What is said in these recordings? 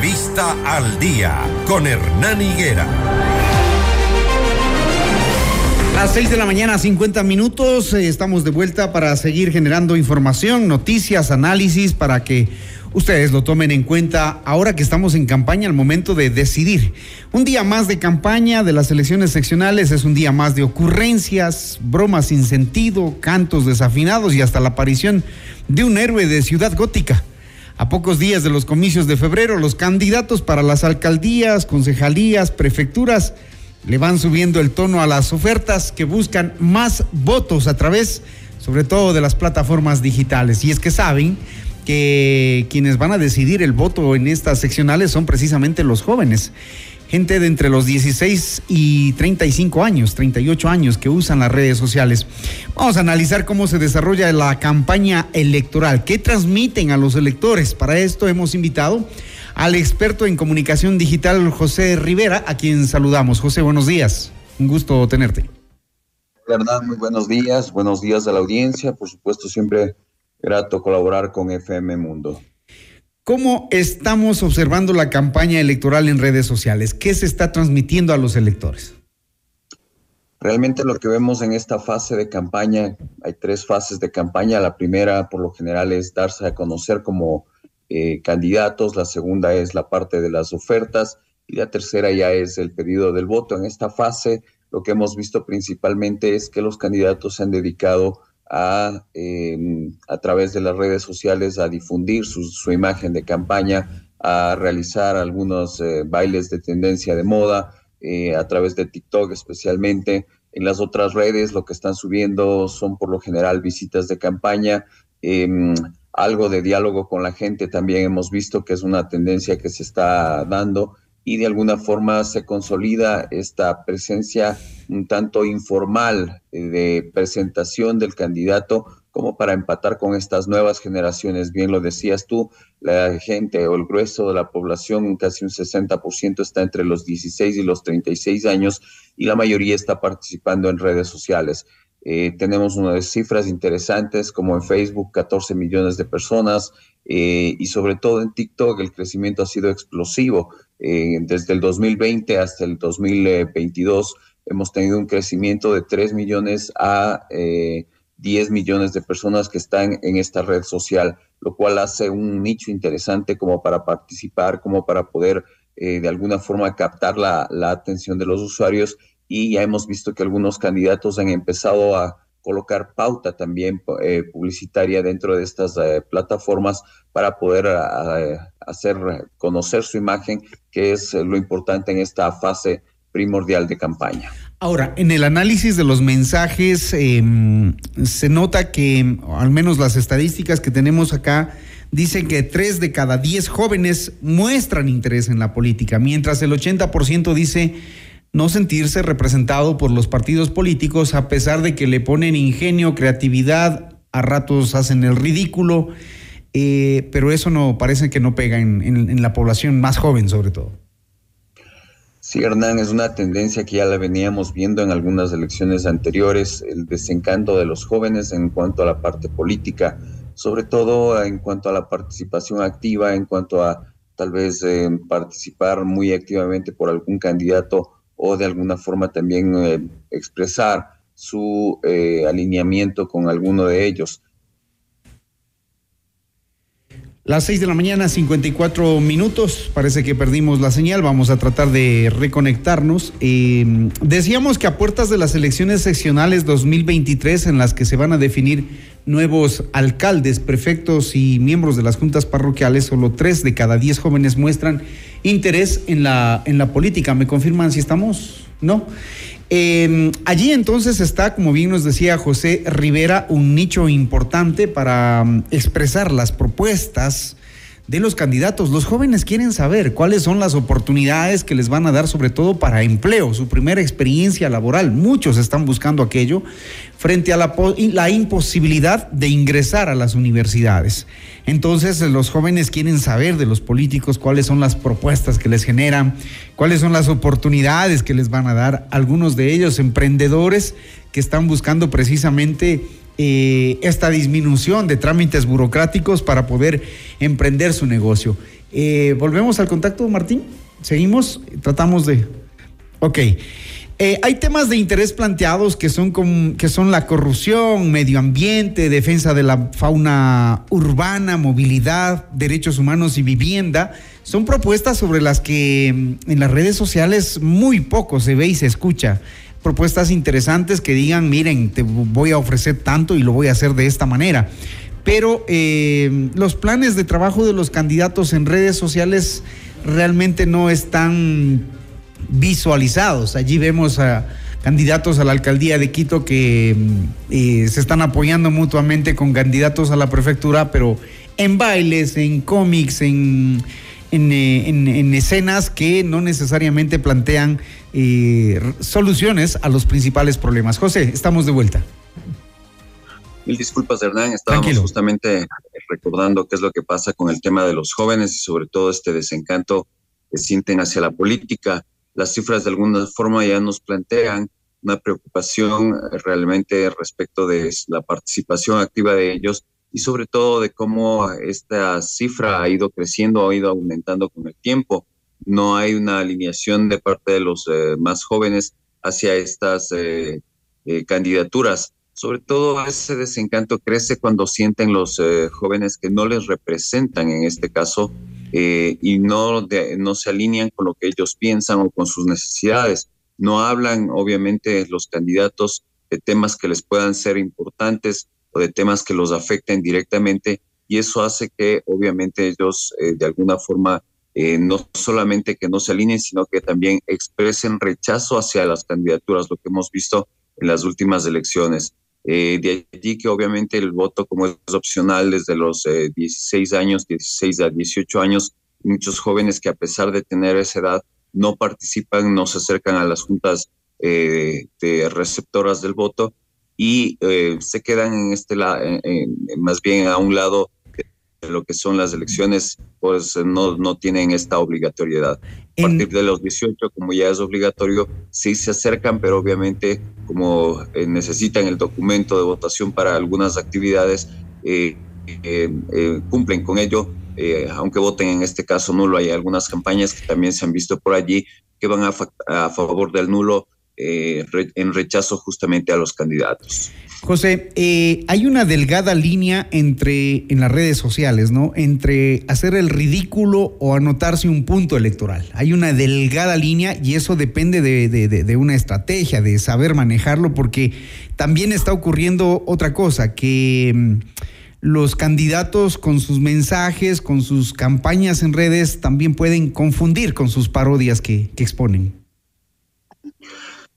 Entrevista al día con Hernán Higuera. Las 6 de la mañana, 50 minutos, eh, estamos de vuelta para seguir generando información, noticias, análisis para que ustedes lo tomen en cuenta ahora que estamos en campaña al momento de decidir. Un día más de campaña de las elecciones seccionales es un día más de ocurrencias, bromas sin sentido, cantos desafinados y hasta la aparición de un héroe de ciudad gótica. A pocos días de los comicios de febrero, los candidatos para las alcaldías, concejalías, prefecturas le van subiendo el tono a las ofertas que buscan más votos a través, sobre todo, de las plataformas digitales. Y es que saben que quienes van a decidir el voto en estas seccionales son precisamente los jóvenes gente de entre los 16 y 35 años, 38 años que usan las redes sociales. Vamos a analizar cómo se desarrolla la campaña electoral, qué transmiten a los electores. Para esto hemos invitado al experto en comunicación digital José Rivera, a quien saludamos. José, buenos días. Un gusto tenerte. Verdad, muy buenos días. Buenos días a la audiencia. Por supuesto, siempre grato colaborar con FM Mundo. ¿Cómo estamos observando la campaña electoral en redes sociales? ¿Qué se está transmitiendo a los electores? Realmente lo que vemos en esta fase de campaña, hay tres fases de campaña. La primera, por lo general, es darse a conocer como eh, candidatos. La segunda es la parte de las ofertas. Y la tercera ya es el pedido del voto. En esta fase, lo que hemos visto principalmente es que los candidatos se han dedicado a, em, a través de las redes sociales a difundir su, imagen de campaña, a realizar algunos eh, bailes de tendencia de moda, eh, a través de TikTok especialmente. En las otras redes lo que están subiendo son por lo general visitas de campaña, em, algo de diálogo con la gente también hemos visto que es una tendencia que se está dando y de alguna forma se consolida esta presencia un tanto informal eh, de presentación del candidato como para empatar con estas nuevas generaciones. Bien lo decías tú, la gente o el grueso de la población, casi un 60% está entre los 16 y los 36 años y la mayoría está participando en redes sociales. Eh, tenemos unas cifras interesantes como en Facebook 14 millones de personas eh, y sobre todo en TikTok el crecimiento ha sido explosivo. Eh, desde el 2020 hasta el 2022 hemos tenido un crecimiento de 3 millones a 10 millones de personas que están en esta red social, lo cual hace un nicho interesante como para participar, como para poder de alguna forma captar la atención de los usuarios. Y ya hemos visto que algunos candidatos han empezado a colocar pauta también eh, publicitaria dentro de estas eh, plataformas para poder eh, hacer conocer su imagen, que es lo importante en esta fase primordial de campaña. Ahora, en el análisis de los mensajes em, se nota que, al menos las estadísticas que tenemos acá, dicen que tres de cada diez jóvenes muestran interés en la política, mientras el 80% dice no sentirse representado por los partidos políticos a pesar de que le ponen ingenio, creatividad, a ratos hacen el ridículo, eh, pero eso no parece que no pega en, la población más joven sobre todo. Sí, Hernán, es una tendencia que ya la veníamos viendo en algunas elecciones anteriores, el desencanto de los jóvenes en cuanto a la parte política, sobre todo en cuanto a la participación activa, en cuanto a tal vez eh, participar muy activamente por algún candidato o de alguna forma también eh, expresar su eh, alineamiento con alguno de ellos. Las seis de la mañana, 54 minutos. Parece que perdimos la señal. Vamos a tratar de reconectarnos. Eh, decíamos que a puertas de las elecciones seccionales 2023, en las que se van a definir nuevos alcaldes, prefectos y miembros de las juntas parroquiales, solo tres de cada diez jóvenes muestran interés en la, en la política. ¿Me confirman si estamos? ¿No? Em, allí entonces está, como bien nos decía José Rivera, un nicho importante para mm, expresar las propuestas de los candidatos. Los jóvenes quieren saber cuáles son las oportunidades que les van a dar, sobre todo para empleo, su primera experiencia laboral. Muchos están buscando aquello frente a la, imposibilidad de ingresar a las universidades. Entonces los jóvenes quieren saber de los políticos cuáles son las propuestas que les generan, cuáles son las oportunidades que les van a dar. Algunos de ellos emprendedores que están buscando precisamente eh, esta disminución de trámites burocráticos para poder emprender su negocio. Eh, Volvemos al contacto, Martín. Seguimos, tratamos de... Ok. Eh, hay temas de interés planteados que son, que son la corrupción, medio ambiente, defensa de la fauna urbana, movilidad, derechos humanos y vivienda. Son propuestas sobre las que mm, en las redes sociales muy poco se ve y se escucha. Propuestas interesantes que digan, miren, te voy a ofrecer tanto y lo voy a hacer de esta manera. Pero eh, los planes de trabajo de los candidatos en redes sociales realmente no están visualizados. Allí vemos a candidatos a la alcaldía de Quito que mm, eh, se están apoyando mutuamente con candidatos a la prefectura, pero en bailes, en cómics, en, en, eh, escenas que no necesariamente plantean eh, soluciones a los principales problemas. José, estamos de vuelta. Mil disculpas, Hernán. Estábamos justamente recordando qué es lo que pasa con el tema de los jóvenes y sobre todo este desencanto que sienten hacia la política las cifras de alguna forma ya nos plantean una preocupación realmente respecto de la participación activa de ellos y sobre todo de cómo esta cifra ha ido creciendo, ha ido aumentando con el tiempo. No hay una alineación de parte de los eh, más jóvenes hacia estas eh, eh, candidaturas. Sobre todo ese desencanto crece cuando sienten los jóvenes que no les representan, en este caso, y no, no se alinean con lo que ellos piensan o con sus necesidades. No hablan, obviamente, los candidatos de temas que les puedan ser importantes o de temas que los afecten directamente y eso hace que, obviamente, ellos de alguna forma eh, no solamente que no se alineen, sino que también expresen rechazo hacia las candidaturas, lo que hemos visto en las últimas elecciones. de allí que obviamente el voto como es opcional desde los 16 años, 16 a 18 años, muchos jóvenes que a pesar de tener esa edad no participan, no se acercan a las juntas eh, de receptoras del voto y eh, se quedan en este más bien a un lado lo que son las elecciones, pues no, no tienen esta obligatoriedad. A partir de los 18, como ya es obligatorio, sí se acercan, pero obviamente como eh, necesitan el documento de votación para algunas actividades, cumplen con ello eh, aunque voten en este caso nulo, hay algunas campañas que también se han visto por allí que van a, favor del nulo eh, en rechazo justamente a los candidatos. José, eh, hay una delgada línea entre en las redes sociales, ¿no? Entre hacer el ridículo o anotarse un punto electoral. Hay una delgada línea y eso depende de, de una estrategia, de saber manejarlo, porque también está ocurriendo otra cosa, que mm, los candidatos con sus mensajes, con sus campañas en redes, también pueden confundir con sus parodias que, exponen.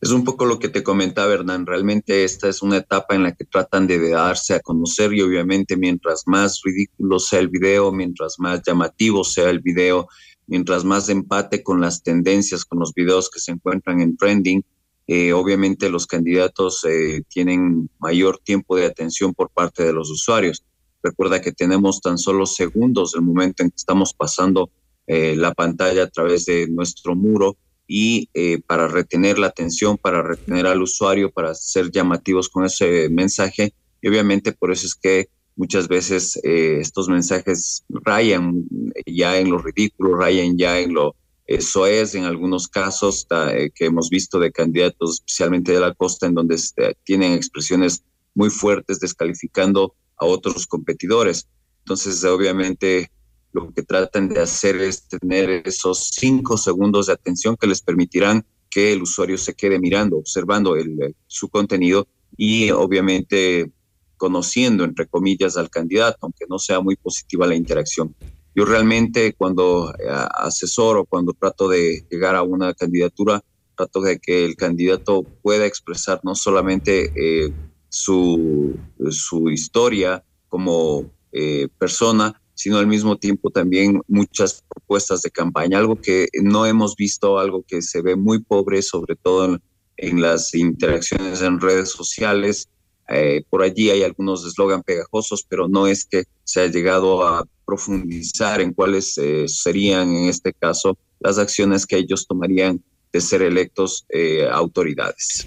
Es un poco lo que te comentaba, Hernán. Realmente esta es una etapa en la que tratan de darse a conocer y obviamente mientras más ridículo sea el video, mientras más llamativo sea el video, mientras más empate con las tendencias, con los videos que se encuentran en trending, eh, obviamente los candidatos eh, tienen mayor tiempo de atención por parte de los usuarios. Recuerda que tenemos tan solo segundos del momento en que estamos pasando eh, la pantalla a través de nuestro muro y eh, para retener la atención, para retener al usuario, para ser llamativos con ese mensaje. Y obviamente por eso es que muchas veces eh, estos mensajes rayan ya en lo ridículo, rayan ya en lo eso es en algunos casos que hemos visto de candidatos, especialmente de la costa, en donde tienen expresiones muy fuertes descalificando a otros competidores. Entonces, obviamente, lo que tratan de hacer es tener esos cinco segundos de atención que les permitirán que el usuario se quede mirando, observando el, su contenido y obviamente conociendo, entre comillas, al candidato, aunque no sea muy positiva la interacción. Yo realmente cuando eh, asesoro, cuando trato de llegar a una candidatura, trato de que el candidato pueda expresar no solamente eh, su, su historia como eh, persona, sino al mismo tiempo también muchas propuestas de campaña, algo que no hemos visto, algo que se ve muy pobre, sobre todo en, las interacciones en redes sociales. Eh, por allí hay algunos eslogan pegajosos, pero no es que se haya llegado a profundizar en cuáles eh, serían en este caso las acciones que ellos tomarían de ser electos autoridades.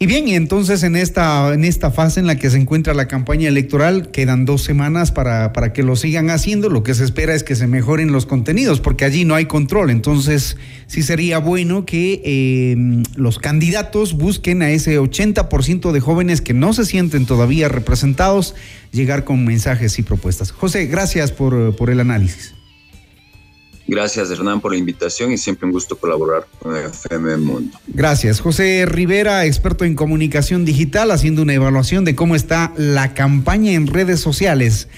Y bien, y entonces en esta, en esta fase en la que se encuentra la campaña electoral, quedan dos semanas para, para que lo sigan haciendo. Lo que se espera es que se mejoren los contenidos, porque allí no hay control. Entonces, sí sería bueno que eh, los candidatos busquen a ese 80% de jóvenes que no se sienten todavía representados, llegar con mensajes y propuestas. José, gracias por, por el análisis. Gracias, Hernán, por la invitación y siempre un gusto colaborar con FM Mundo. Gracias. José Rivera, experto en comunicación digital, haciendo una evaluación de cómo está la campaña en redes sociales.